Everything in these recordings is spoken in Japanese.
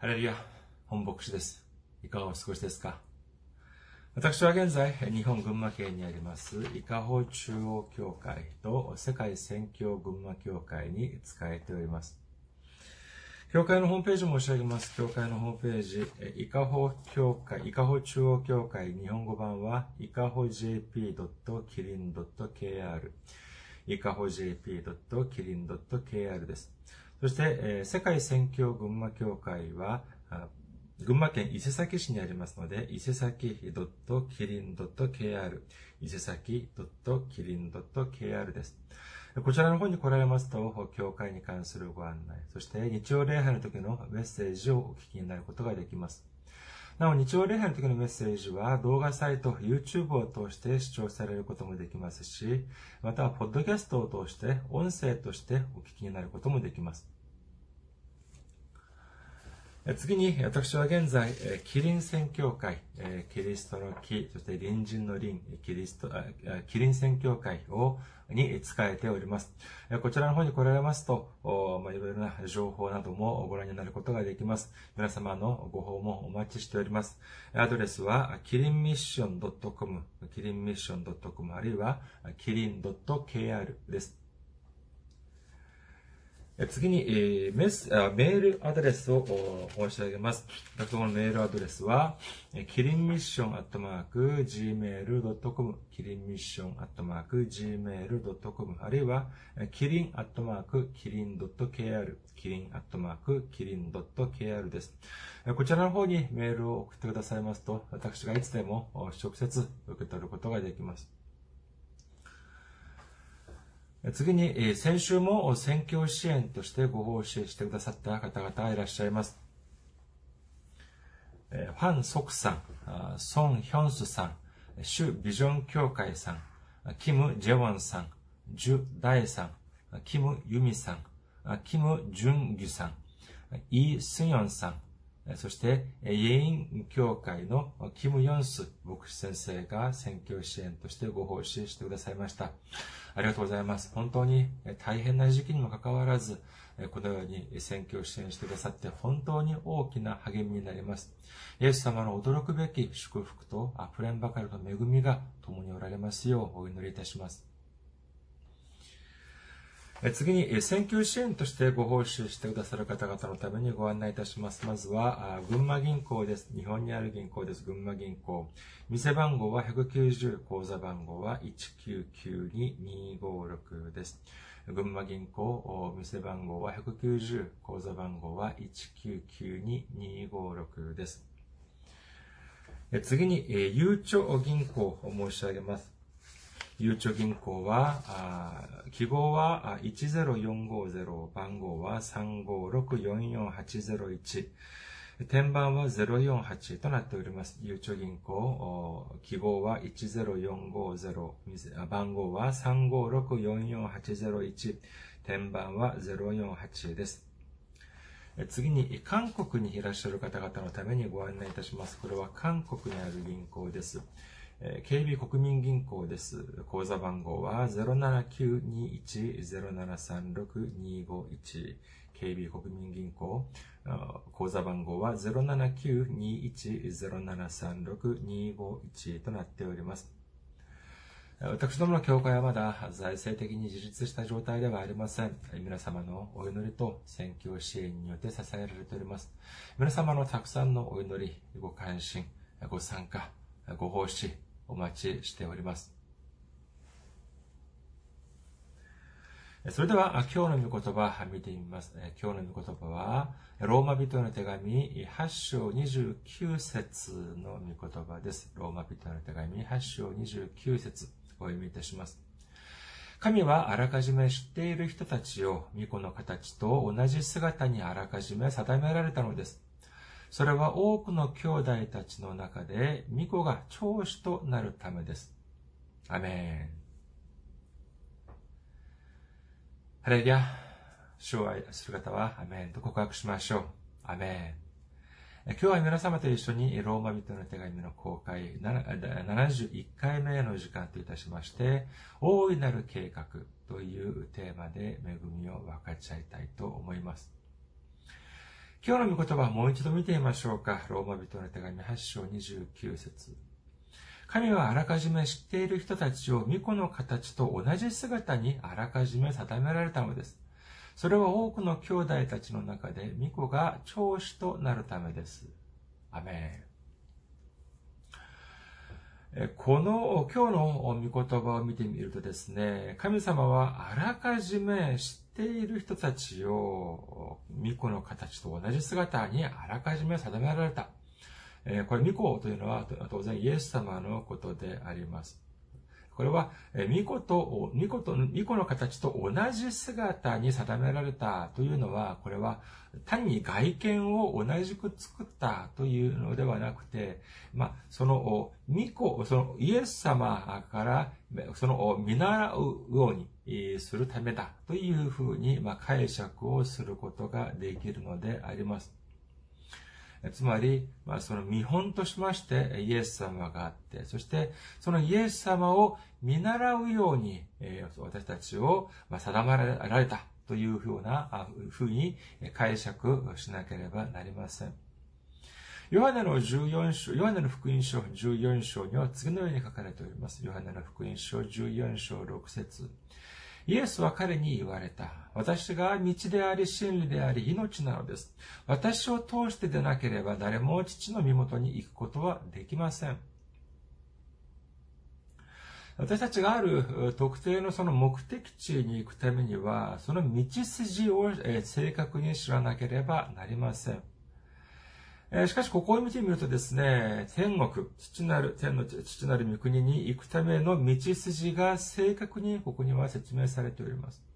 ハレルヤ、本牧師です。いかがお過ごしですか？私は現在、日本群馬県にあります、伊香保中央教会と世界宣教群馬教会に仕えております。教会のホームページを申し上げます。教会のホームページ、伊香保教会、伊香保中央教会日本語版は、伊香保 jp.kirin.kr、伊香保 jp.kirin.kr です。そして、世界宣教群馬教会は、群馬県伊勢崎市にありますので、伊勢崎 .kirin.kr、伊勢崎 .kirin.kr です。こちらの方に来られますと、教会に関するご案内、そして日曜礼拝の時のメッセージをお聞きになることができます。なお、日曜礼拝の時のメッセージは動画サイト、YouTube を通して視聴されることもできますし、または、ポッドキャストを通して音声としてお聞きになることもできます。次に、私は現在、キリン宣教会、キリストの木、そして隣人の隣、キリスト、キリン宣教会を、に使えております。こちらの方に来られますと、いろいろな情報などもご覧になることができます。皆様のご訪問お待ちしております。アドレスは、キリンミッション .com、キリンミッション .com、あるいは、キリン .kr です。次に、えメスあメールアドレスを申し上げます。私のメールアドレスは、えキリンミッションアットマーク gmail.com、キリンミッションアットマーク gmail.com、あるいは、キリンアットマークキリン .kr、キリンアットマークキリン .kr です。こちらの方にメールを送ってくださいますと、私がいつでも直接受け取ることができます。次に、先週も選挙支援としてご奉仕してくださった方々がいらっしゃいます。ファン・ソクさん、ソン・ヒョンスさん、シュ・ビジョン協会さん、キム・ジェウォンさん、ジュ・ダイさん、キム・ユミさん、キム・ジュンギュさん、イ・スヨンさん、そして、イェイン協会のキム・ヨンス牧師先生が選挙支援としてご奉仕してくださいました。ありがとうございます。本当に大変な時期にもかかわらず、このように選挙を支援してくださって本当に大きな励みになります。イエス様の驚くべき祝福と溢れんばかりの恵みが共におられますようお祈りいたします。次に、選挙支援としてご奉仕してくださる方々のためにご案内いたします。まずは、群馬銀行です。日本にある銀行です。群馬銀行。店番号は190、口座番号は1992256です。群馬銀行、店番号は190、口座番号は1992256です。次に、ゆうちょ銀行を申し上げます。ゆうちょ銀行は、あ記号は10450、番号は356-44801、天板は048となっております。ゆうちょ銀行、記号は10450、番号は356-44801、天板は048です。次に、韓国にいらっしゃる方々のためにご案内いたします。これは韓国にある銀行です。えー KB 国民銀行です。口座番号は07921-0736-251。KB 国民銀行、口座番号は07921-0736-251となっております。私どもの教会はまだ財政的に自立した状態ではありません。皆様のお祈りと選挙支援によって支えられております。皆様のたくさんのお祈り、ご関心、ご参加、ご奉仕、お待ちしております。それでは、今日の御言葉見てみます。今日の御言葉は、ローマ人の手紙8章29節の御言葉です。ローマ人の手紙8章29節お読みいたします。神はあらかじめ知っている人たちを御子の形と同じ姿にあらかじめ定められたのです。それは多くの兄弟たちの中で御子が長子となるためです。アメン。ハレルヤ、主を愛する方はアメンと告白しましょう。アメン。今日は皆様と一緒にローマ人の手紙の公開71回目の時間といたしまして、大いなる計画というテーマで恵みを分かち合いたいと思います。今日の御言葉をもう一度見てみましょうか。ローマ人の手紙8章29節神はあらかじめ知っている人たちを巫女の形と同じ姿にあらかじめ定められたのです。それは多くの兄弟たちの中で巫女が長子となるためです。アメン。この今日の御言葉を見てみるとですね、神様はあらかじめ知っている人たちを巫女の形と同じ姿にあらかじめ定められた。えこれ巫女というのは当然イエス様のことであります。これは、巫女と、巫女と、巫女の形と同じ姿に定められたというのは、これは単に外見を同じく作ったというのではなくて、まあ、その、巫女、そのイエス様から、その、見習うようにするためだというふうに、まあ、解釈をすることができるのであります。つまり、まあ、その見本としましてイエス様があって、そしてそのイエス様を見習うように、私たちを定められたというふうな、ふうに解釈しなければなりません。ヨハネの14章、ヨハネの福音書14章には次のように書かれております。ヨハネの福音書14章6節イエスは彼に言われた。私が道であり、真理であり、命なのです。私を通してでなければ誰も父の身元に行くことはできません。私たちがある特定のその目的地に行くためには、その道筋を正確に知らなければなりません。しかし、ここを見てみるとですね、天国、父なる、天の父なる御国に行くための道筋が正確にここには説明されております。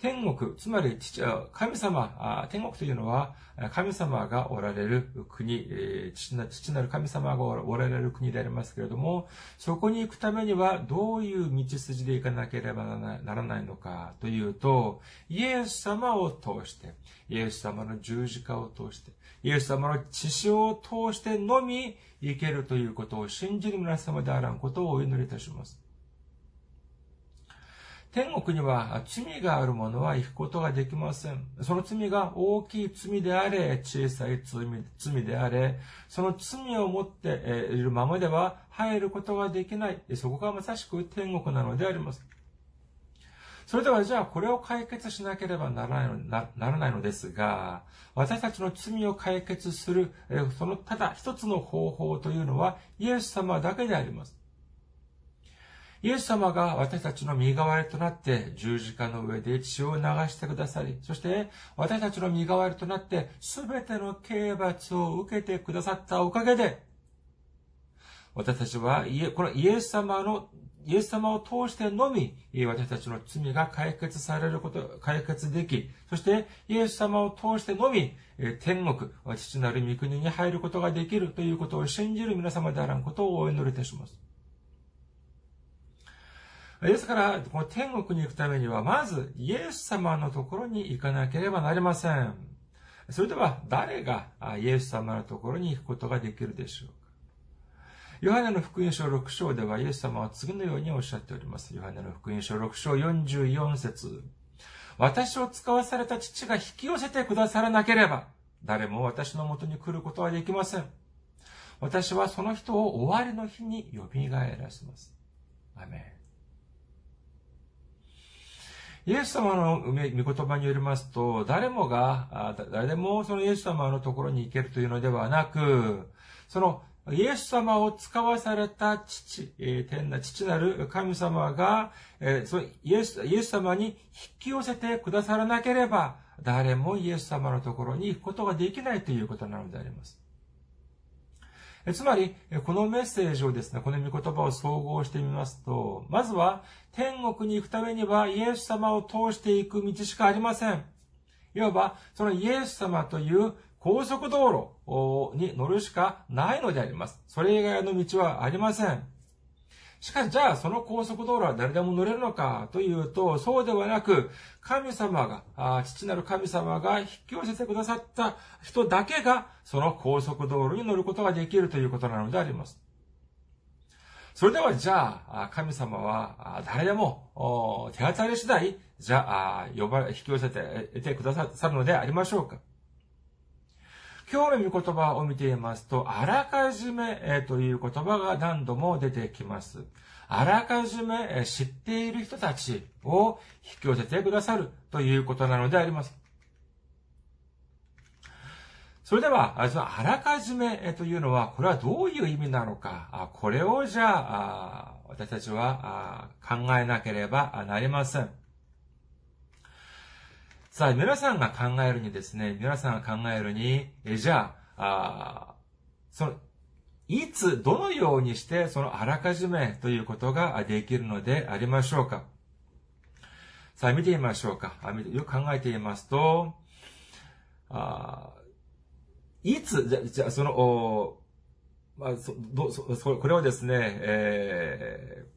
天国、つまり父、神様、天国というのは、神様がおられる国、父なる神様がおられる国でありますけれども、そこに行くためにはどういう道筋で行かなければならないのかというと、イエス様を通して、イエス様の十字架を通して、イエス様の血潮を通してのみ行けるということを信じる皆様であらんことをお祈りいたします。天国には罪がある者は行くことができません。その罪が大きい罪であれ、小さい罪罪であれ、その罪を持っているままでは入ることができない。そこがまさしく天国なのであります。それではじゃあこれを解決しなければならないのなならないのですが、私たちの罪を解決する、そのただ一つの方法というのはイエス様だけであります。イエス様が私たちの身代わりとなって十字架の上で血を流してくださり、そして私たちの身代わりとなって全ての刑罰を受けてくださったおかげで、私たちはこのイエス様のイエス様を通してのみ、私たちの罪が解決されること、解決でき、そしてイエス様を通してのみ、天国、父なる御国に入ることができるということを信じる皆様であらんことをお祈りいたします。ですから、この天国に行くためには、まず、イエス様のところに行かなければなりません。それでは、誰がイエス様のところに行くことができるでしょうか？ヨハネの福音書6章ではイエス様は次のようにおっしゃっております。ヨハネの福音書6章44節私を使わされた父が引き寄せてくださらなければ、誰も私のもとに来ることはできません。私はその人を終わりの日に蘇らせます。アメン。イエス様の御言葉によりますと、誰もが、誰でもそのイエス様のところに行けるというのではなく、そのイエス様を使わされた父、天な父なる神様が、そのイエスイエス様に引き寄せてくださらなければ、誰もイエス様のところに行くことができないということなのであります。つまり、このメッセージをですね、この御言葉を総合してみますと、まずは、天国に行くためには、イエス様を通していく道しかありません。いわば、そのイエス様という高速道路に乗るしかないのであります。それ以外の道はありません。しかし、じゃあ、その高速道路は誰でも乗れるのかというと、そうではなく、神様が、父なる神様が引き寄せてくださった人だけが、その高速道路に乗ることができるということなのであります。それでは、じゃあ、神様は、誰でも、手当たり次第、じゃあ、呼ば、引き寄せてくださるのでありましょうか今日の御言葉を見ていますと、あらかじめという言葉が何度も出てきます。あらかじめ知っている人たちを引き寄せてくださるということなのであります。それでは、あらかじめというのは、これはどういう意味なのか、これをじゃあ、私たちは考えなければなりません。さあ、皆さんが考えるにですね、皆さんが考えるに、えじゃあ、その、いつ、どのようにして、そのあらかじめということができるのでありましょうか？さあ、見てみましょうか。よく考えていますと、あいつ、じゃ、じゃその、おまあ、そ、ど、そ、そこれをですね、えー、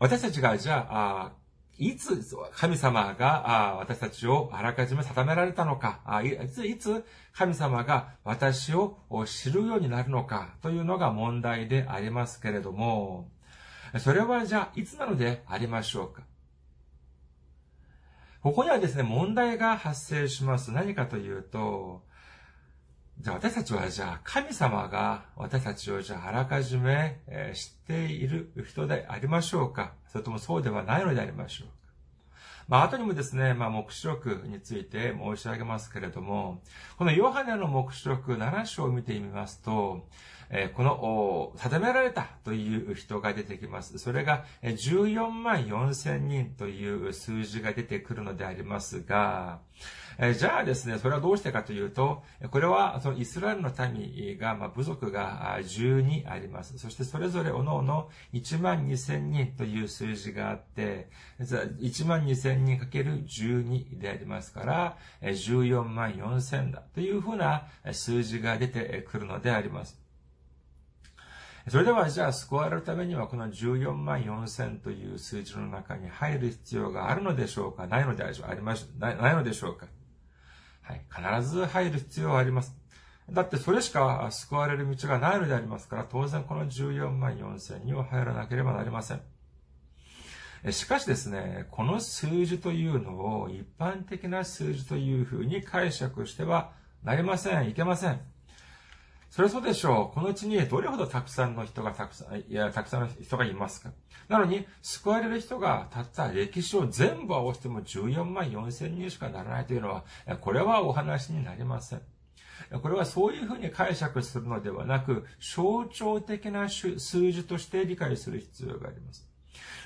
私たちが、じゃあ、いつ神様が私たちをあらかじめ定められたのか、いつ、いつ神様が私を知るようになるのか。というのが問題でありますけれども、それはじゃあいつなのでありましょうか。ここにはですね、問題が発生します。何かというと、じゃあ私たちはじゃあ神様が私たちをじゃああらかじめ知っている人でありましょうか。それともそうではないのでありましょうか。まあ後にもですね、まあ目視録について申し上げますけれども、このヨハネの目視録7章を見てみますと、えこの、定められたという人が出てきます。それが14万4千人という数字が出てくるのでありますが、じゃあですね、それはどうしてかというと、これはそのイスラエルの民が、まあ、部族が12あります。そしてそれぞれ各々1万2千人という数字があって、1万2千人かける12でありますから、14万4千だというふうな数字が出てくるのであります。それではじゃあ救われるためにはこの14万4千という数字の中に入る必要があるのでしょうか？ないのでありましないないのでしょうか？はい。必ず入る必要はあります。だってそれしか救われる道がないのでありますから、当然この14万4千には入らなければなりません。しかしですね、この数字というのを一般的な数字というふうに解釈してはなりません。いけません。それそうでしょう。この地にどれほどたくさんの人がたくさん、いや、たくさんの人がいますか。なのに、救われる人がたった歴史を全部合わせても14万4千人しかならないというのは、これはお話になりません。これはそういうふうに解釈するのではなく、象徴的な数字として理解する必要があります。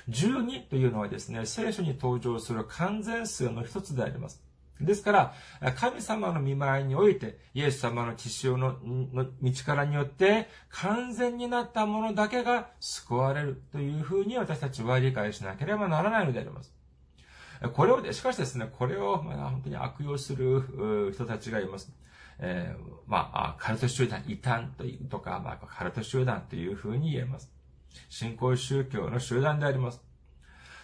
12というのはですね、聖書に登場する完全数の一つであります。ですから、神様の見舞いにおいて、イエス様の血潮の道からによって、完全になったものだけが救われるというふうに私たちは理解しなければならないのであります。これを、しかしですね、これを、まあ、本当に悪用する人たちがいます。えー、まあ、カルト集団、異端というとか、まあ、カルト集団というふうに言えます。信仰宗教の集団であります。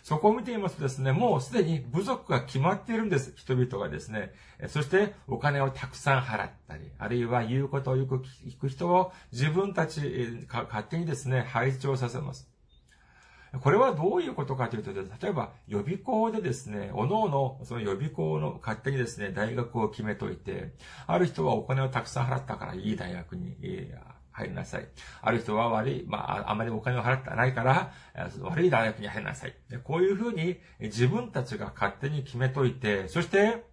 そこを見てみますとですね、もうすでに部族が決まっているんです。人々がですね。そしてお金をたくさん払ったり、あるいは言うことをよく聞く人を自分たち勝手にですね、配置をさせます。これはどういうことかというと、例えば予備校でですね、おのおのその予備校の勝手にですね、大学を決めといて、ある人はお金をたくさん払ったからいい大学に、入りなさい。ある人は悪い、まあ、あまりお金を払ってないから、悪い大学に入りなさい。でこういうふうに自分たちが勝手に決めといて、そして、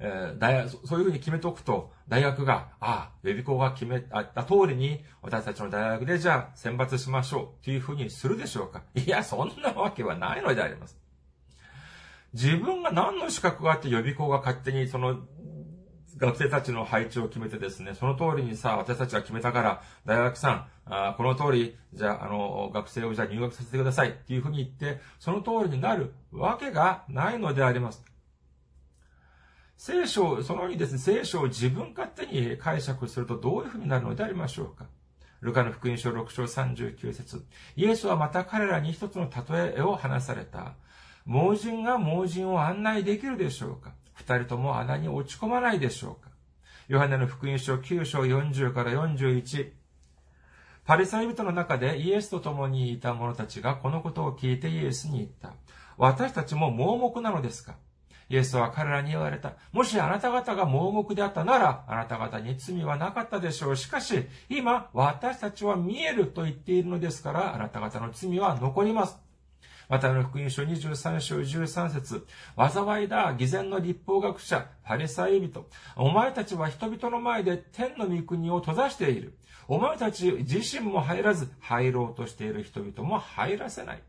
えー、大学、そういうふうに決めておくと、大学が、ああ、予備校が決めた通りに、私たちの大学でじゃあ選抜しましょう、というふうにするでしょうかいや、そんなわけはないのであります。自分が何の資格があって予備校が勝手にその学生たちの配置を決めてですね、その通りにさ、私たちが決めたから、大学さん、あこの通り、じゃあ、あの、学生をじゃあ入学させてくださいっていうふうに言って、その通りになるわけがないのであります。聖書、そのようにですね、聖書を自分勝手に解釈するとどういうふうになるのでありましょうか。ルカの福音書6章39節イエスはまた彼らに一つの例えを話された。盲人が盲人を案内できるでしょうか二人とも穴に落ち込まないでしょうか？ヨハネの福音書9章40から41。パリサイ人の中でイエスと共にいた者たちがこのことを聞いてイエスに言った。私たちも盲目なのですか？イエスは彼らに言われた。もしあなた方が盲目であったなら、あなた方に罪はなかったでしょう。しかし、今、私たちは見えると言っているのですから、あなた方の罪は残ります。またの福音書23章13節災いだ、偽善の立法学者、パリサイ人。お前たちは人々の前で天の御国を閉ざしている。お前たち自身も入らず、入ろうとしている人々も入らせない。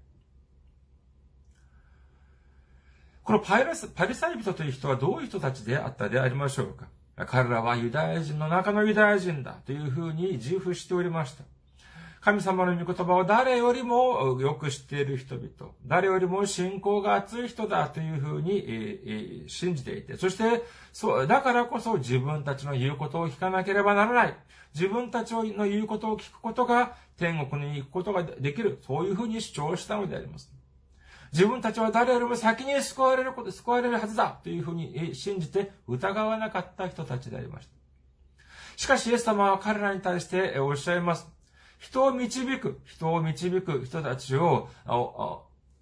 このパリサイ人という人はどういう人たちであったでありましょうか彼らはユダヤ人の中のユダヤ人だというふうに自負しておりました。神様の御言葉を誰よりもよく知っている人々、誰よりも信仰が熱い人だというふうに信じていて、そして、そう、だからこそ自分たちの言うことを聞かなければならない。自分たちの言うことを聞くことが天国に行くことができる。そういうふうに主張したのであります。自分たちは誰よりも先に救われること、救われるはずだというふうに信じて疑わなかった人たちでありました。しかし、イエス様は彼らに対しておっしゃいます。人を導く、人を導く人たちを、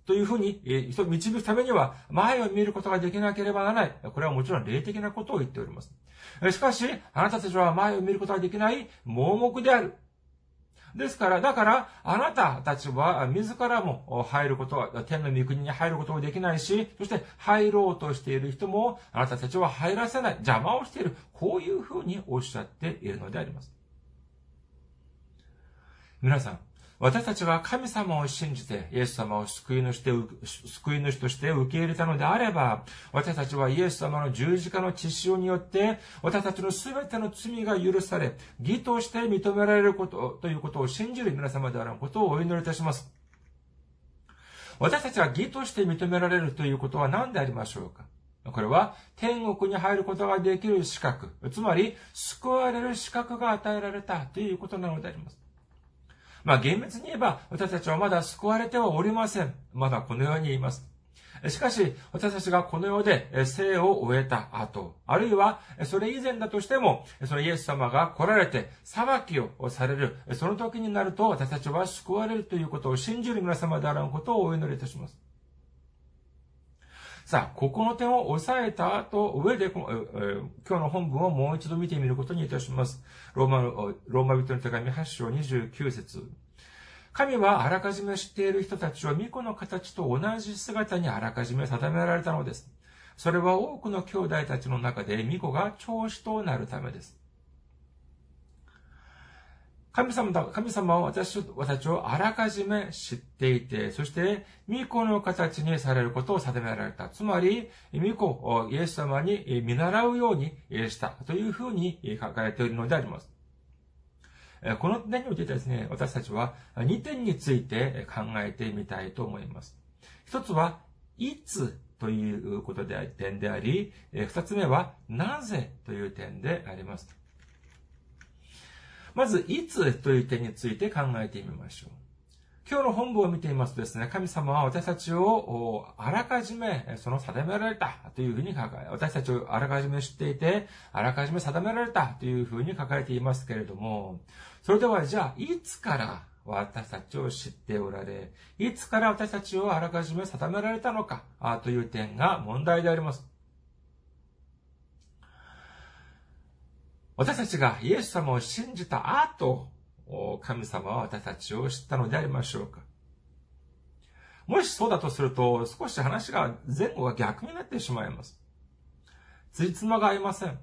というふうに、人を導くためには、前を見ることができなければならない。これはもちろん霊的なことを言っております。しかし、あなたたちは前を見ることができない盲目である。ですから、だから、あなたたちは自らも入ることは、天の御国に入ることもできないし、そして入ろうとしている人も、あなたたちは入らせない、邪魔をしている。こういうふうにおっしゃっているのであります。皆さん、私たちが神様を信じて、イエス様を救い主で救い主として受け入れたのであれば、私たちはイエス様の十字架の血潮によって、私たちの全ての罪が許され、義として認められることということを信じる皆様であることをお祈りいたします。私たちが義として認められるということは何でありましょうか？これは天国に入ることができる資格、つまり救われる資格が与えられたということなのであります。まあ厳密に言えば、私たちはまだ救われてはおりません。まだこのように言います。しかし、私たちがこの世で生を終えた後、あるいはそれ以前だとしても、そのイエス様が来られて裁きをされる、その時になると私たちは救われるということを信じる皆様であらんことをお祈りいたします。さあ、ここの点を押さえた後、上で、今日の本文をもう一度見てみることにいたします。ローマ、ローマ人の手紙8章29節神はあらかじめ知っている人たちを巫女の形と同じ姿にあらかじめ定められたのです。それは多くの兄弟たちの中で巫女が長子となるためです。神様だ、神様は私私をあらかじめ知っていて、そして、巫女の形にされることを定められた。つまり、巫女、イエス様に見習うようにしたというふうに書かれているのであります。この点においてですね、私たちは2点について考えてみたいと思います。一つは、いつということで点であり、二つ目は、なぜという点であります。まず、いつという点について考えてみましょう。今日の本部を見ていますとですね、神様は私たちをあらかじめその定められたというふうに書かれ、私たちをあらかじめ知っていて、あらかじめ定められたというふうに書かれていますけれども、それではじゃあ、いつから私たちを知っておられ、いつから私たちをあらかじめ定められたのかという点が問題であります。私たちがイエス様を信じた後、神様は私たちを知ったのでありましょうかもしそうだとすると、少し話が、前後が逆になってしまいます。ついつまが合いません。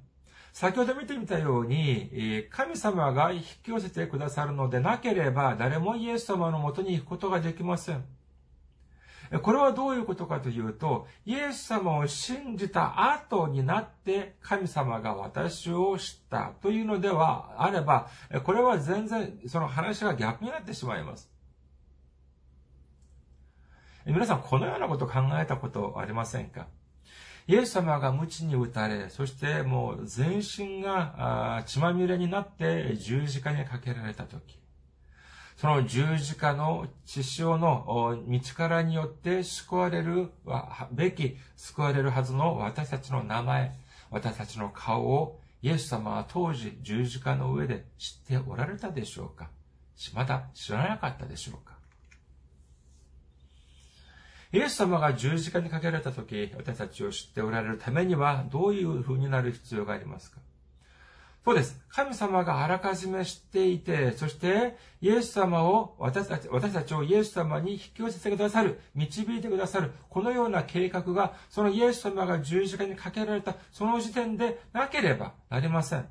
先ほど見てみたように、神様が引き寄せてくださるのでなければ、誰もイエス様のもとに行くことができません。これはどういうことかというと、イエス様を信じた後になって神様が私を知ったというのではあれば、これは全然その話が逆になってしまいます。皆さん、このようなこと考えたことありませんか？イエス様が鞭に打たれ、そしてもう全身が血まみれになって十字架にかけられたとき、その十字架の血潮の道からによって救われるべき、救われるはずの私たちの名前、私たちの顔をイエス様は当時十字架の上で知っておられたでしょうか？まだ知らなかったでしょうか？イエス様が十字架にかけられた時、私たちを知っておられるためには、どういう風になる必要がありますか？そうです。神様があらかじめ知っていて、そして、イエス様を、私たち、私たちをイエス様に引き寄せてくださる、導いてくださる、このような計画が、そのイエス様が十字架にかけられた、その時点でなければなりません。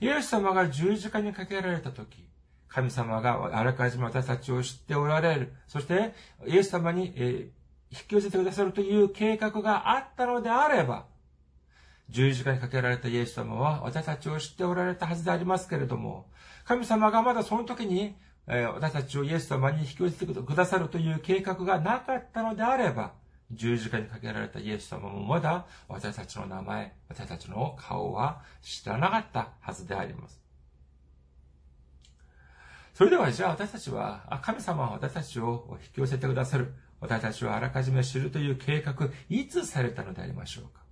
イエス様が十字架にかけられたとき、神様があらかじめ私たちを知っておられる。そして、イエス様に、えー、引き寄せてくださるという計画があったのであれば、十字架にかけられたイエス様は私たちを知っておられたはずでありますけれども、神様がまだその時に、え私たちをイエス様に引き寄せてくださるという計画がなかったのであれば、十字架にかけられたイエス様もまだ私たちの名前、私たちの顔は知らなかったはずであります。それではじゃあ私たちは、神様は私たちを引き寄せてくださる、私たちをあらかじめ知るという計画、いつされたのでありましょうか？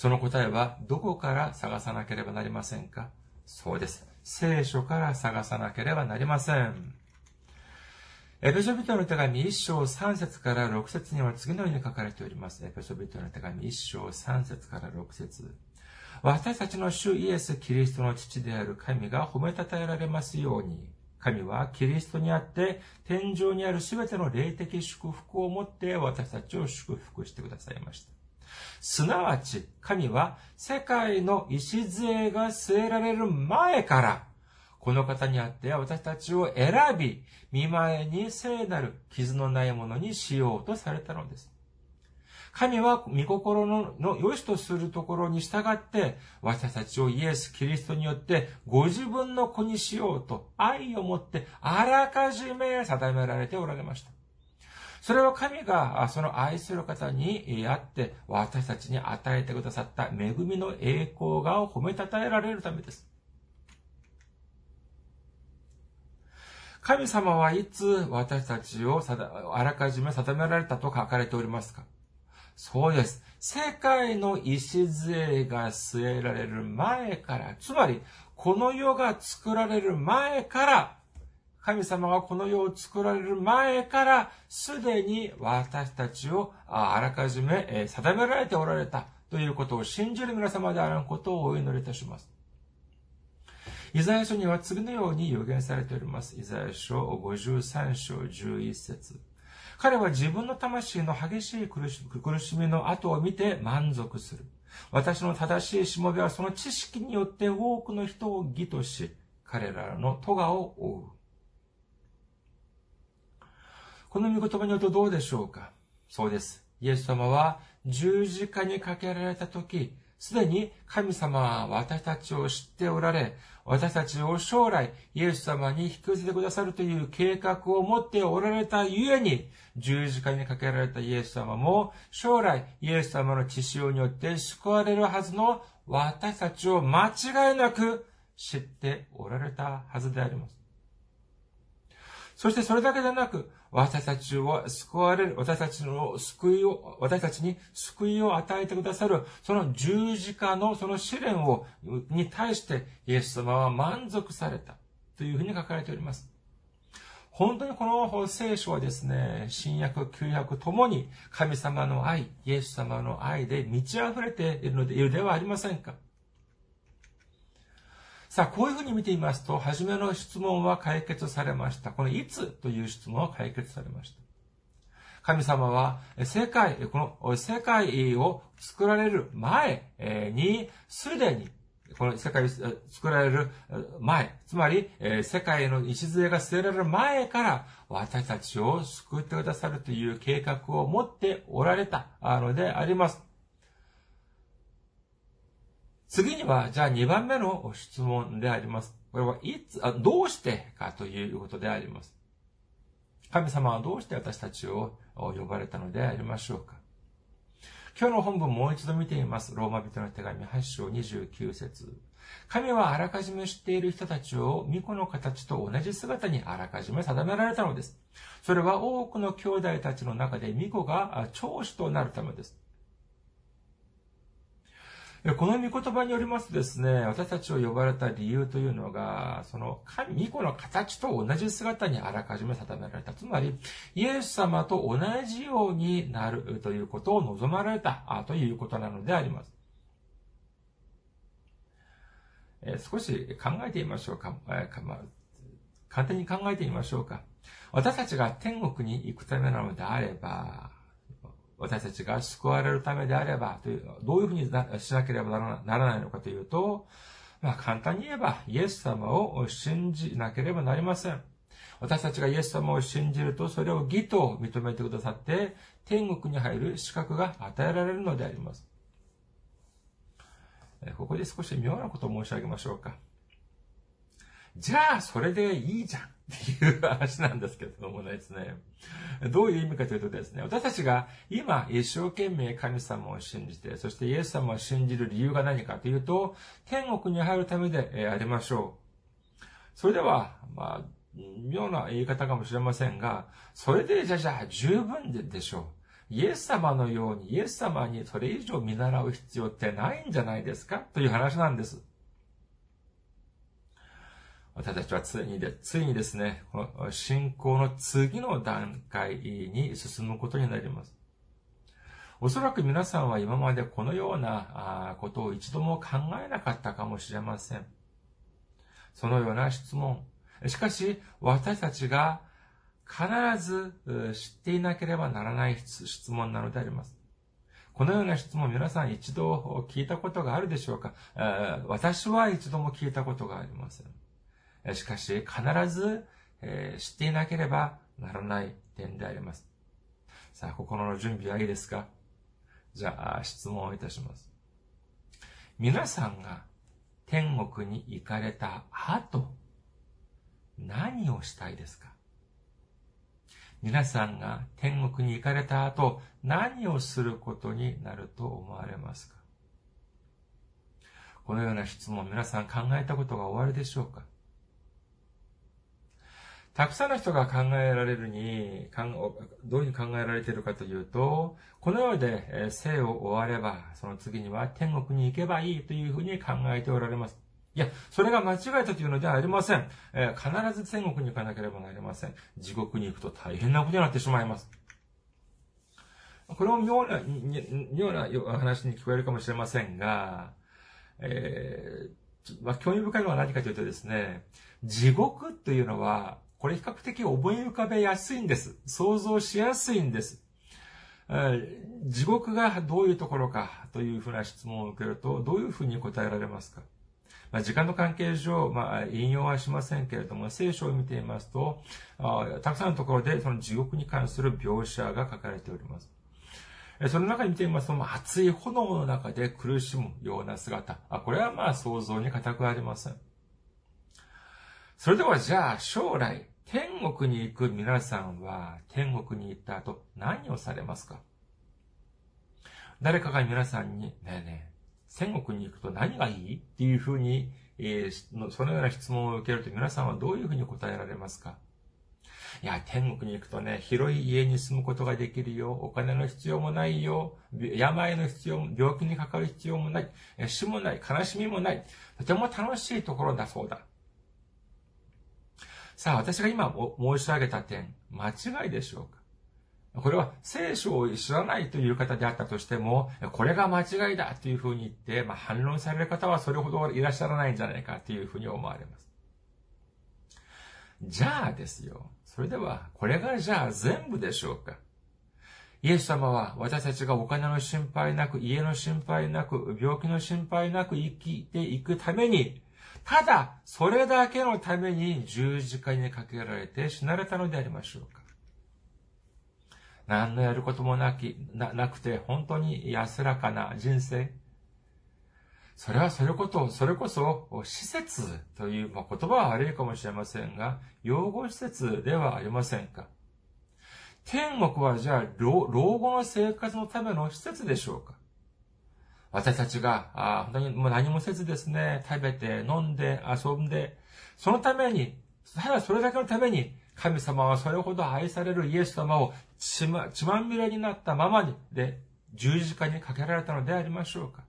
その答えはどこから探さなければなりませんか？そうです。聖書から探さなければなりません。エペソビトの手紙1章3節から6節には次のように書かれております。エペソビトの手紙1章3節から6節私たちの主イエス・キリストの父である神が褒めたたえられますように、神はキリストにあって天井にあるすべての霊的祝福をもって私たちを祝福してくださいました。すなわち、神は世界の礎が据えられる前から、この方にあって私たちを選び、見前に聖なる傷のないものにしようとされたのです。神は御心のの良しとするところに従って、私たちをイエス・キリストによってご自分の子にしようと愛を持ってあらかじめ定められておられました。それは神がその愛する方にあって私たちに与えてくださった恵みの栄光が褒めたたえられるためです。神様はいつ私たちをあらかじめ定められたと書かれておりますか？そうです。世界の礎が据えられる前から、つまり、この世が作られる前から神様がこの世を作られる前から、すでに私たちをあらかじめ定められておられたということを信じる皆様であることをお祈りいたします。イザヤ書には次のように予言されております。イザヤ書53章11節彼は自分の魂の激しい苦しみの後を見て満足する。私の正しいしもべはその知識によって多くの人を義とし、彼らの咎を追う。この御言葉によるとどうでしょうか？そうです。イエス様は十字架にかけられた時、すでに神様は私たちを知っておられ、私たちを将来イエス様に引き寄せてくださるという計画を持っておられたゆえに、十字架にかけられたイエス様も、将来イエス様の血潮によって救われるはずの私たちを間違いなく知っておられたはずであります。そしてそれだけでなく、私たちを救われる、私たちの救いを、私たちに救いを与えてくださる、その十字架のその試練を、に対してイエス様は満足されたというふうに書かれております。本当にこの聖書はですね、新約、旧約ともに神様の愛、イエス様の愛で満ち溢れているのでいるではありませんか？さあ、こういうふうに見てみますと、初めの質問は解決されました。このいつという質問は解決されました。神様は世界、この世界を作られる前に、すでに、この世界を作られる前、つまり世界の礎が据えられる前から私たちを救ってくださるという計画を持っておられたのであります。次には、じゃあ2番目の質問であります。これは、いつ、あどうしてかということであります。神様はどうして私たちを呼ばれたのでありましょうか今日の本文もう一度見てみます。ローマ人の手紙8章29節神はあらかじめ知っている人たちを巫女の形と同じ姿にあらかじめ定められたのです。それは多くの兄弟たちの中で巫女が長子となるためです。この御言葉によりますとですね、私たちを呼ばれた理由というのが、その神、御子の形と同じ姿にあらかじめ定められた。つまり、イエス様と同じようになるということを望まれたということなのであります。え少し考えてみましょうか。えかま簡単に考えてみましょうか。私たちが天国に行くためなのであれば、私たちが救われるためであれば、というどういうふうにしなければならないのかというと、まあ簡単に言えば、イエス様を信じなければなりません。私たちがイエス様を信じると、それを義と認めてくださって、天国に入る資格が与えられるのであります。ここで少し妙なことを申し上げましょうか。じゃあ、それでいいじゃんっていう話なんですけれどもですね。どういう意味かというとですね、私たちが今一生懸命神様を信じて、そしてイエス様を信じる理由が何かというと、天国に入るためでありましょう。それでは、まあ、妙な言い方かもしれませんが、それでじゃじゃ十分ででしょう。イエス様のように、イエス様にそれ以上見習う必要ってないんじゃないですか？という話なんです。私たちはついにで、ついにですね、この信仰の次の段階に進むことになります。おそらく皆さんは今までこのようなことを一度も考えなかったかもしれません。そのような質問。しかし、私たちが必ず知っていなければならない質問なのであります。このような質問皆さん一度聞いたことがあるでしょうか？私は一度も聞いたことがありません。しかし、必ずえ知っていなければならない点であります。さあ、心の準備はいいですか？じゃあ、質問をいたします。皆さんが天国に行かれた後、何をしたいですか？皆さんが天国に行かれた後、何をすることになると思われますか？このような質問、皆さん考えたことが終わるでしょうか？たくさんの人が考えられるに、どういうふうに考えられているかというと、この世で生を終われば、その次には天国に行けばいいというふうに考えておられます。いや、それが間違えたというのではありません。えー、必ず天国に行かなければなりません。地獄に行くと大変なことになってしまいます。これも妙な、妙な話に聞こえるかもしれませんが、えー、まあ、興味深いのは何かというとですね、地獄というのは、これ比較的思い浮かべやすいんです。想像しやすいんです。地獄がどういうところかというふうな質問を受けると、どういうふうに答えられますか？まあ、時間の関係上、まあ、引用はしませんけれども、聖書を見ていますと、あたくさんのところでその地獄に関する描写が書かれております。その中に見てみますと、熱い炎の中で苦しむような姿。これはまあ想像に固くありません。それではじゃあ将来、天国に行く皆さんは天国に行った後何をされますか？誰かが皆さんに、ねえねえ、天国に行くと何がいい？っていうふうに、えー、そのような質問を受けると皆さんはどういうふうに答えられますか？いや、天国に行くとね、広い家に住むことができるよ。お金の必要もないよ。病の必要も、病気にかかる必要もない。死もない。悲しみもない。とても楽しいところだそうだ。さあ、私が今申し上げた点、間違いでしょうか？これは聖書を知らないという方であったとしても、これが間違いだというふうに言って、まあ、反論される方はそれほどいらっしゃらないんじゃないかというふうに思われます。じゃあですよ。それでは、これがじゃあ全部でしょうか？イエス様は私たちがお金の心配なく、家の心配なく、病気の心配なく生きていくために、ただ、それだけのために十字架にかけられて死なれたのでありましょうか何のやることもなき、な、なくて、本当に安らかな人生。それはそれこと、それこそ、施設という、まあ、言葉は悪いかもしれませんが、養護施設ではありませんか。天国はじゃあ老、老後の生活のための施設でしょうか私たちが、あ本当にもう何もせずですね、食べて、飲んで、遊んで、そのために、ただそれだけのために、神様はそれほど愛されるイエス様を血ま、血まみれになったままに、で、十字架にかけられたのでありましょうか。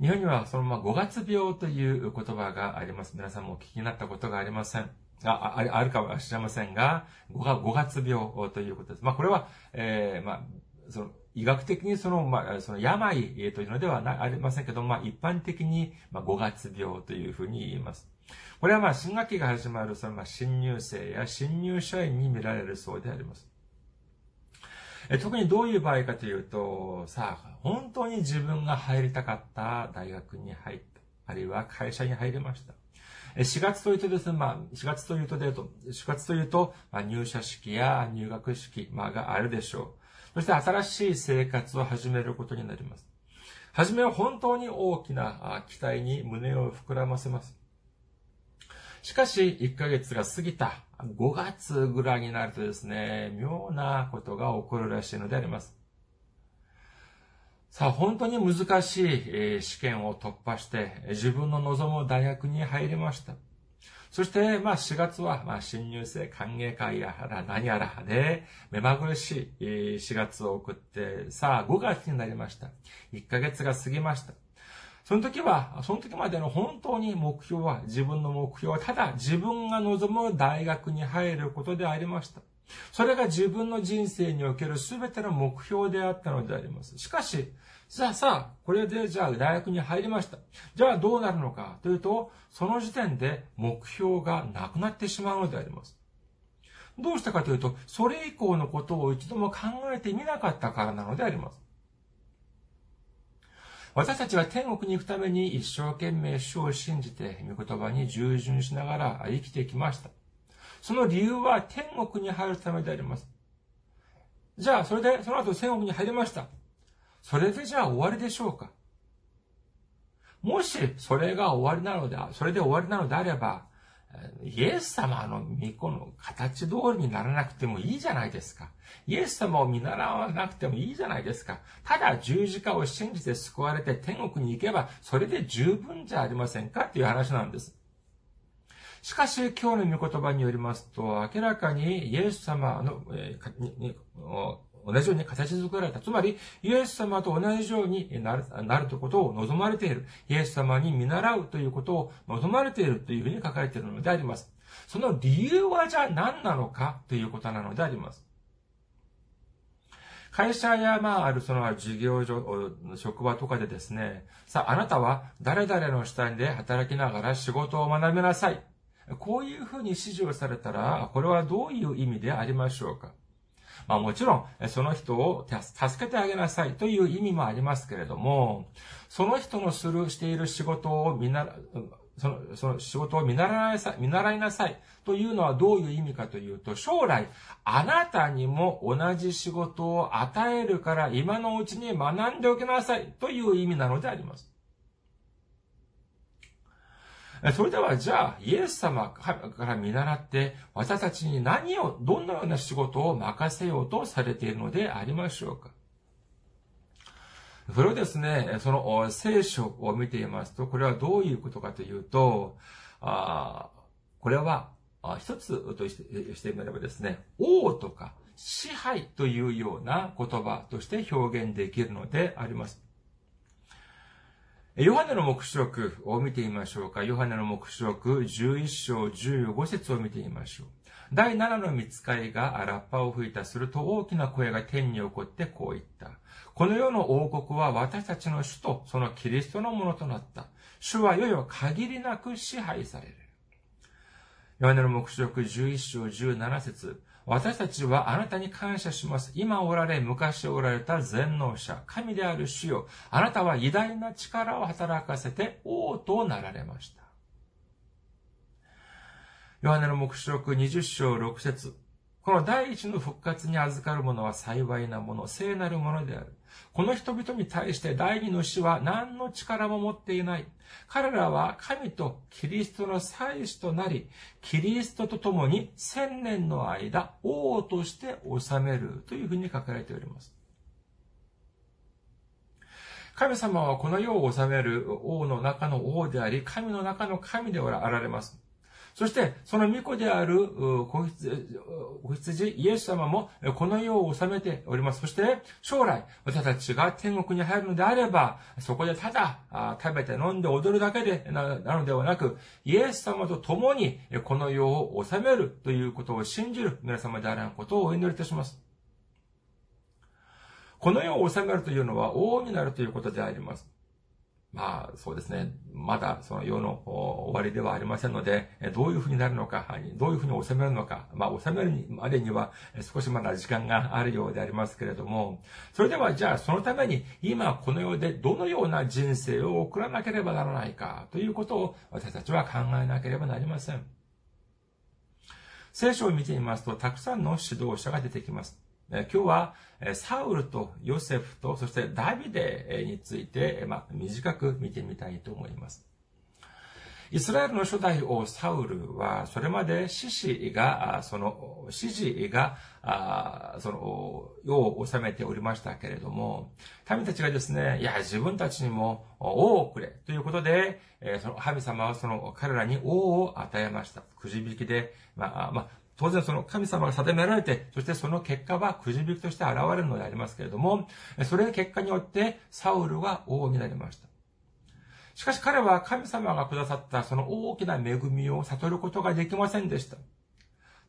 日本にはそのまま5月病という言葉があります。皆さんもお聞きになったことがありません。あ、ああるかもしれませんが、5月病ということです。まあこれは、えー、まあ、その、医学的にその、まあ、その病というのではありませんけど、まあ一般的に、まあ5月病というふうに言います。これはまあ新学期が始まるそのまあ新入生や新入社員に見られるそうであります。え特にどういう場合かというと、さあ、本当に自分が入りたかった大学に入った。あるいは会社に入りました。4月というとですね、まあ、4月というとでと、4月というと、まあ、入社式や入学式、まあ、があるでしょう。そして新しい生活を始めることになります。はじめは本当に大きな期待に胸を膨らませます。しかし、1ヶ月が過ぎた5月ぐらいになるとですね、妙なことが起こるらしいのであります。さあ、本当に難しい試験を突破して、自分の望む大学に入りました。そして、まあ、4月は、まあ、新入生歓迎会やら何やらで、目まぐるしい4月を送って、さあ、5月になりました。1ヶ月が過ぎました。その時は、その時までの本当に目標は、自分の目標は、ただ自分が望む大学に入ることでありました。それが自分の人生における全ての目標であったのであります。しかし、さあさあ、これでじゃあ大学に入りました。じゃあどうなるのかというと、その時点で目標がなくなってしまうのであります。どうしたかというと、それ以降のことを一度も考えてみなかったからなのであります。私たちは天国に行くために一生懸命主を信じて、御言葉に従順しながら生きてきました。その理由は天国に入るためであります。じゃあ、それで、その後天国に入りました。それでじゃあ終わりでしょうか？もし、それが終わりなので、それで終わりなのであれば、イエス様の御子の形通りにならなくてもいいじゃないですか。イエス様を見習わなくてもいいじゃないですか。ただ十字架を信じて救われて天国に行けば、それで十分じゃありませんか？っていう話なんです。しかし、今日の御言葉によりますと、明らかにイエス様の、え、同じように形作られた。つまり、イエス様と同じようになる、なるということを望まれている。イエス様に見習うということを望まれているというふうに書かれているのであります。その理由はじゃあ何なのかということなのであります。会社や、まあ、あるその事業所、職場とかでですね、さあ、あなたは誰々の下で働きながら仕事を学びなさい。こういうふうに指示をされたら、これはどういう意味でありましょうかまあもちろん、その人を助けてあげなさいという意味もありますけれども、その人のする、している仕事を見習、その、その仕事を見習いさい、見習いなさいというのはどういう意味かというと、将来、あなたにも同じ仕事を与えるから今のうちに学んでおきなさいという意味なのであります。それではじゃあ、イエス様から見習って、私たちに何を、どんなような仕事を任せようとされているのでありましょうか？それをですね、その聖書を見ていますと、これはどういうことかというと、あこれは、一つとしてみればですね、王とか支配というような言葉として表現できるのであります。ヨハネの目視録を見てみましょうか。ヨハネの目視録11章15節を見てみましょう。第7の見つかいがラッパを吹いたすると大きな声が天に起こってこう言った。この世の王国は私たちの主とそのキリストのものとなった。主は世々限りなく支配される。ヨハネの目視録11章17節私たちはあなたに感謝します。今おられ、昔おられた全能者、神である主よ。あなたは偉大な力を働かせて王となられました。ヨハネの目視録20章6節この第一の復活に預かる者は幸いなもの、聖なるものである。この人々に対して第二の死は何の力も持っていない。彼らは神とキリストの祭司となり、キリストと共に千年の間、王として治めるというふうに書かれております。神様はこの世を治める王の中の王であり、神の中の神であられます。そして、その御子である子羊、イエス様もこの世を治めております。そして、将来、私たちが天国に入るのであれば、そこでただ食べて飲んで踊るだけでなのではなく、イエス様と共にこの世を治めるということを信じる皆様であらんことをお祈りいたします。この世を治めるというのは王になるということであります。まあ、そうですね。まだその世の終わりではありませんので、どういうふうになるのか、どういうふうに収めるのか、まあ、収めるまでには少しまだ時間があるようでありますけれども、それではじゃあそのために今この世でどのような人生を送らなければならないかということを私たちは考えなければなりません。聖書を見てみますと、たくさんの指導者が出てきます。今日はサウルとヨセフとそしてダビデについて、まあ、短く見てみたいと思います。イスラエルの初代王サウルは、それまで獅子が、その、獅子が、その、世を治めておりましたけれども、民たちがですね、いや、自分たちにも王をくれ、ということで、その神様はその彼らに王を与えました。くじ引きで、まあ、まあ、当然その神様が定められて、そしてその結果はくじ引きとして現れるのでありますけれども、それの結果によってサウルは王になりました。しかし彼は神様がくださったその大きな恵みを悟ることができませんでした。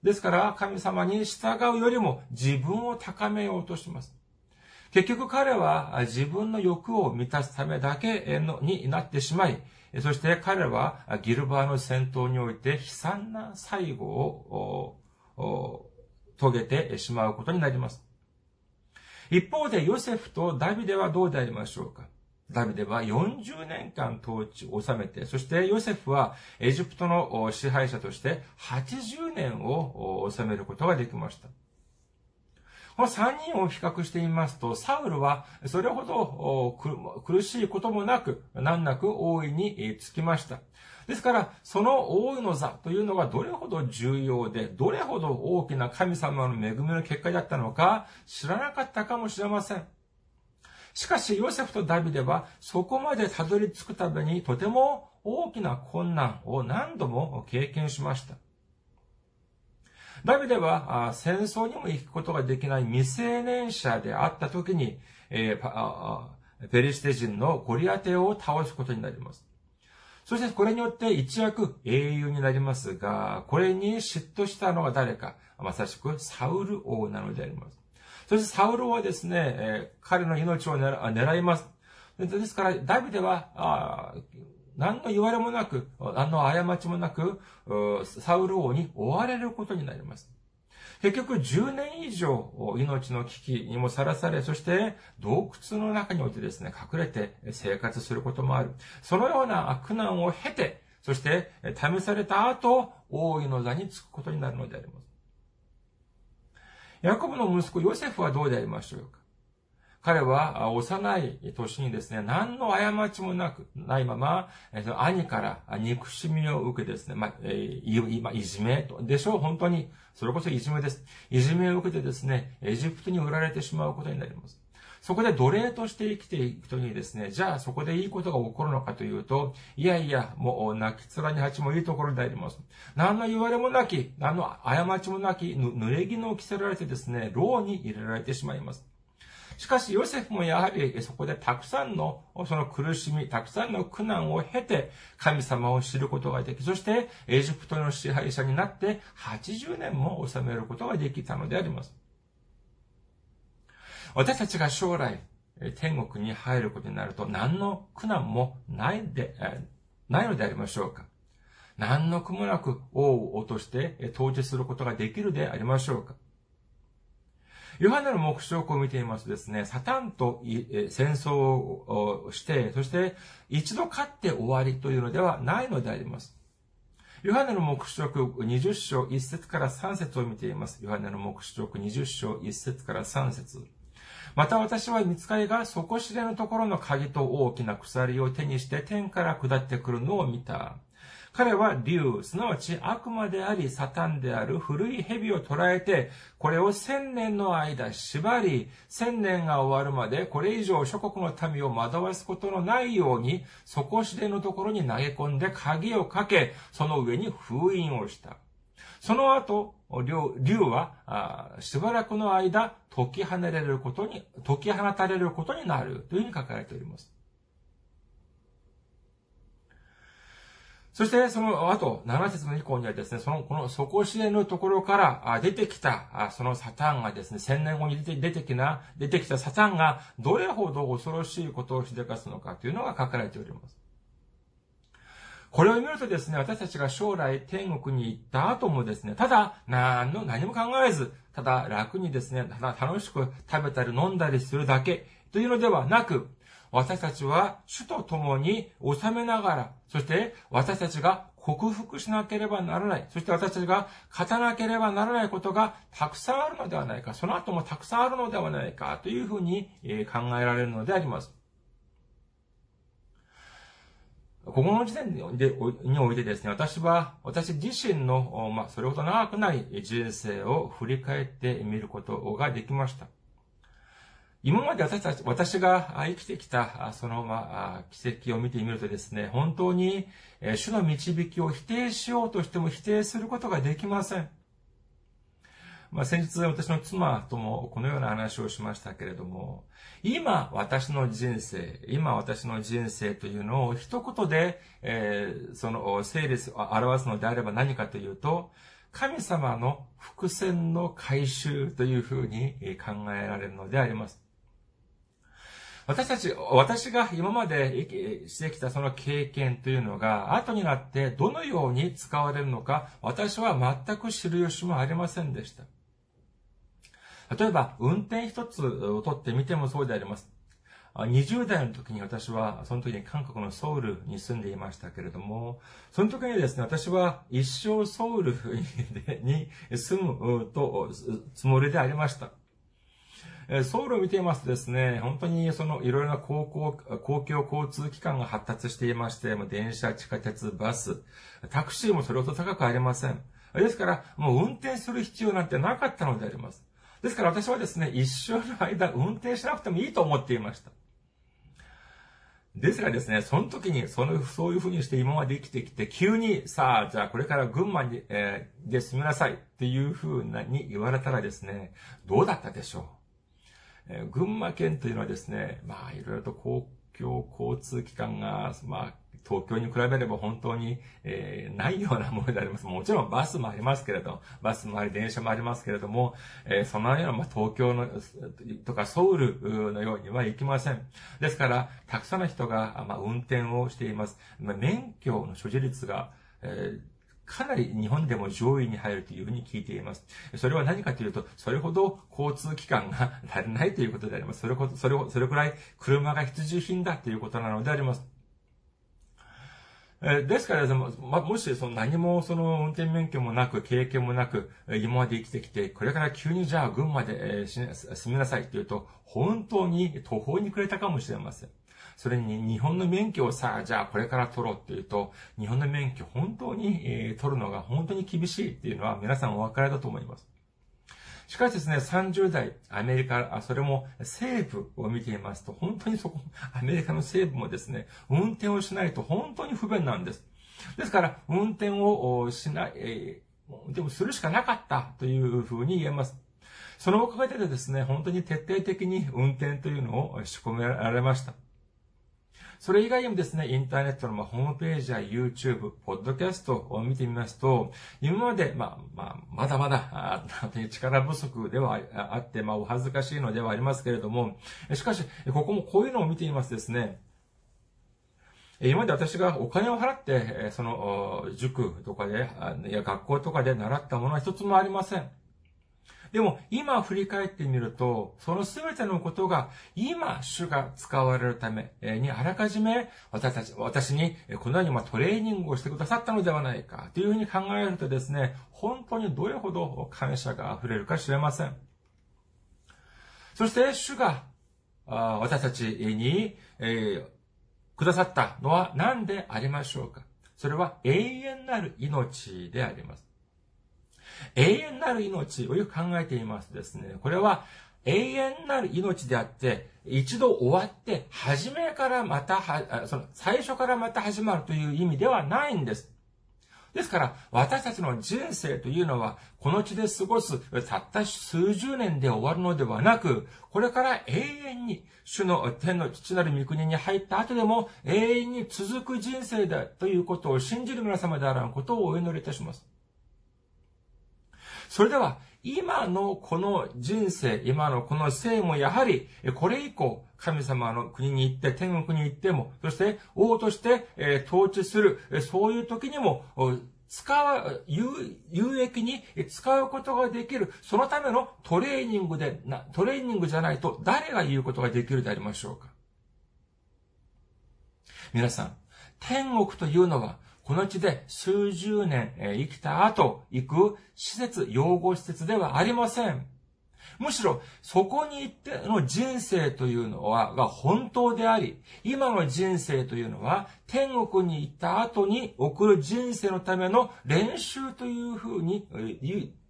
ですから神様に従うよりも自分を高めようとします。結局彼は自分の欲を満たすためだけのになってしまい、そして彼はギルバーの戦闘において悲惨な最後を遂げてしまうことになります。一方でヨセフとダビデはどうでありましょうかダビデは40年間統治を治めて、そしてヨセフはエジプトの支配者として80年を治めることができました。この3人を比較してみますと、サウルはそれほど苦しいこともなく、難なく大いにつきました。ですから、その王位の座というのがどれほど重要で、どれほど大きな神様の恵みの結果だったのか知らなかったかもしれません。しかし、ヨセフとダビデはそこまでたどり着くためにとても大きな困難を何度も経験しました。ダビデは戦争にも行くことができない未成年者であった時に、ペリシテ人のゴリアテを倒すことになります。そしてこれによって一躍英雄になりますが、これに嫉妬したのは誰か、まさしくサウル王なのであります。そしてサウル王はですね、彼の命を狙います。ですから、ダビデは、何の言われもなく、何の過ちもなく、サウル王に追われることになります。結局10年以上命の危機にもさらされ、そして洞窟の中においてですね、隠れて生活することもある。そのような苦難を経て、そして試された後、王位の座につくことになるのであります。ヤコブの息子ヨセフはどうでありましょうか？彼は幼い年にですね、何の過ちもなく、ないまま、兄から憎しみを受けですね、まあ、いじめでしょう、本当に。それこそいじめです。いじめを受けてですね、エジプトに売られてしまうことになります。そこで奴隷として生きていくとにですね、じゃあそこでいいことが起こるのかというと、いやいや、もう泣き面に蜂もいいところであります。何の言われもなき、何の過ちもなき、濡れ衣を着せられてですね、牢に入れられてしまいます。しかし、ヨセフもやはりそこでたくさんのその苦しみ、たくさんの苦難を経て神様を知ることができ、そしてエジプトの支配者になって80年も治めることができたのであります。私たちが将来天国に入ることになると何の苦難もないで、ないのでありましょうか何の苦もなく王を落として統治することができるでありましょうかヨハネの目標を見ていますとですね、サタンと戦争をして、そして一度勝って終わりというのではないのであります。ヨハネの目視録20章1節から3節を見ています。ヨハネの目視録20章1節から3節また私は見つかりが底知れぬところの鍵と大きな鎖を手にして天から下ってくるのを見た。彼は竜、すなわち悪魔でありサタンである古い蛇を捉えて、これを千年の間縛り、千年が終わるまでこれ以上諸国の民を惑わすことのないように、底知れのところに投げ込んで鍵をかけ、その上に封印をした。その後、竜は、しばらくの間、解き放れることに、解き放たれることになるというふうに書かれております。そして、その後、7節の以降にはですね、その、この底知れぬところから出てきた、そのサタンがですね、千年後に出て出てきな、出てきたサタンが、どれほど恐ろしいことをしでかすのかというのが書かれております。これを見るとですね、私たちが将来天国に行った後もですね、ただ、何の、何も考えず、ただ楽にですね、ただ楽しく食べたり飲んだりするだけというのではなく、私たちは主と共に収めながら、そして私たちが克服しなければならない。そして私たちが勝たなければならないことがたくさんあるのではないか。その後もたくさんあるのではないかというふうに考えられるのであります。ここの時点でにおいてですね、私は、私自身の、まあ、それほど長くない人生を振り返ってみることができました。今まで私たち、私が生きてきた、その、まあ、奇跡を見てみるとですね、本当に、主の導きを否定しようとしても否定することができません。まあ、先日私の妻ともこのような話をしましたけれども、今私の人生、今私の人生というのを一言で、えー、その整理表すのであれば何かというと、神様の伏線の回収というふうに考えられるのであります。私たち、私が今までしてきたその経験というのが、後になってどのように使われるのか、私は全く知る由もありませんでした。例えば、運転一つをとってみてもそうであります。20代の時に私は、その時に韓国のソウルに住んでいましたけれども、その時にですね、私は一生ソウルに住むと、つもりでありました。えソウルを見ていますとですね、本当にそのいろいろな公共、公共交通機関が発達していまして、電車、地下鉄、バス、タクシーもそれほど高くありません。ですから、もう運転する必要なんてなかったのであります。ですから私はですね、一生の間運転しなくてもいいと思っていました。ですがですね、その時に、その、そういうふうにして今まで生きてきて、急に、さあ、じゃあこれから群馬に、えー、で住みなさいっていうふうなに言われたらですね、どうだったでしょう？えー、群馬県というのはですね、まあ、いろいろと公共交通機関が、まあ、東京に比べれば本当に、えー、ないようなものであります。もちろんバスもありますけれど、バスもあり、電車もありますけれども、えー、そのような、まあ、東京の、とかソウルのようにはいきません。ですから、たくさんの人が、まあ、運転をしています。まあ、免許の所持率が、えーかなり日本でも上位に入るというふうに聞いています。それは何かというと、それほど交通機関が足りないということであります。それほど、それ、それくらい車が必需品だということなのであります。えですからも、ま、もし、その何もその運転免許もなく、経験もなく、今まで生きてきて、これから急にじゃあ群馬で、えー、住みなさいって言うと、本当に途方に暮れたかもしれません。それに日本の免許をさ、じゃあこれから取ろうっていうと、日本の免許本当に、えー、取るのが本当に厳しいっていうのは皆さんお分かりだと思います。しかしですね、30代、アメリカ、あそれも西部を見ていますと、本当にそこ、アメリカの西部もですね、運転をしないと本当に不便なんです。ですから、運転をしない、えー、でもするしかなかったというふうに言えます。そのおかげでですね、本当に徹底的に運転というのを仕込められました。それ以外にもですね、インターネットのホームページや YouTube、ポッドキャストを見てみますと、今まで、まあ、まあ、まだまだ、力不足ではあって、まあ、お恥ずかしいのではありますけれども、しかし、ここもこういうのを見ていますですね、今まで私がお金を払って、その、塾とかで、いや、学校とかで習ったものは一つもありません。でも、今振り返ってみると、その全てのことが、今、主が使われるために、あらかじめ、私たち、私に、このようにまトレーニングをしてくださったのではないか、というふうに考えるとですね、本当にどれほど感謝が溢れるか知れません。そして、主が、私たちに、え、くださったのは何でありましょうかそれは永遠なる命であります。永遠なる命をよく考えていますですね、これは永遠なる命であって、一度終わって、初めからまたは、その、最初からまた始まるという意味ではないんです。ですから、私たちの人生というのは、この地で過ごす、たった数十年で終わるのではなく、これから永遠に、主の天の父なる御国に入った後でも、永遠に続く人生だということを信じる皆様であらんことをお祈りいたします。それでは、今のこの人生、今のこの生もやはり、これ以降、神様の国に行って、天国に行っても、そして王として、え統治する、そういう時にも、使う、有有益に使うことができる、そのためのトレーニングで、なトレーニングじゃないと誰が言うことができるでありましょうか？皆さん、天国というのは、この地で数十年生きた後、行く施設、養護施設ではありません。むしろ、そこに行っての人生というのは、が本当であり、今の人生というのは、天国に行った後に送る人生のための練習というふうに、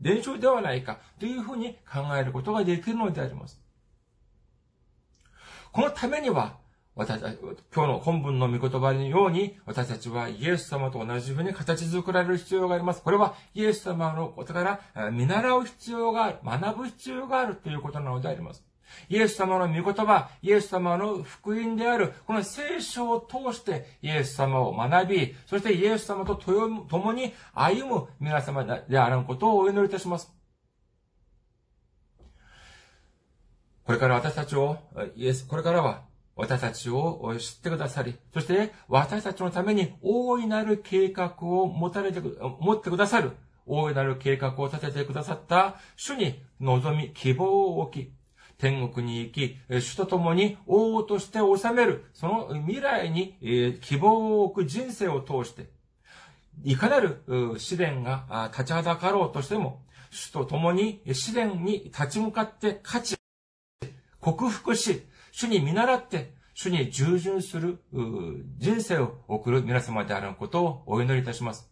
練習ではないかというふうに考えることができるのであります。このためには、私たち、今日の本文の御言葉のように、私たちはイエス様と同じふうに形作られる必要があります。これはイエス様のことから見習う必要がある、学ぶ必要があるということなのであります。イエス様の御言葉、イエス様の福音である、この聖書を通してイエス様を学び、そしてイエス様と共に歩む皆様であることをお祈りいたします。これから私たちを、イエス、これからは私たちを知ってくださり、そして私たちのために大いなる計画を持たれて、持ってくださる、大いなる計画を立ててくださった主に望み、希望を置き、天国に行き、主と共に王として治める、その未来に希望を置く人生を通して、いかなる試練が立ちはだかろうとしても、主と共に試練に立ち向かって勝ち、克服し、主に見習って、主に従順する人生を送る皆様であることをお祈りいたします。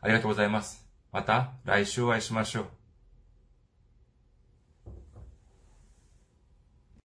ありがとうございます。また来週お会いしましょう。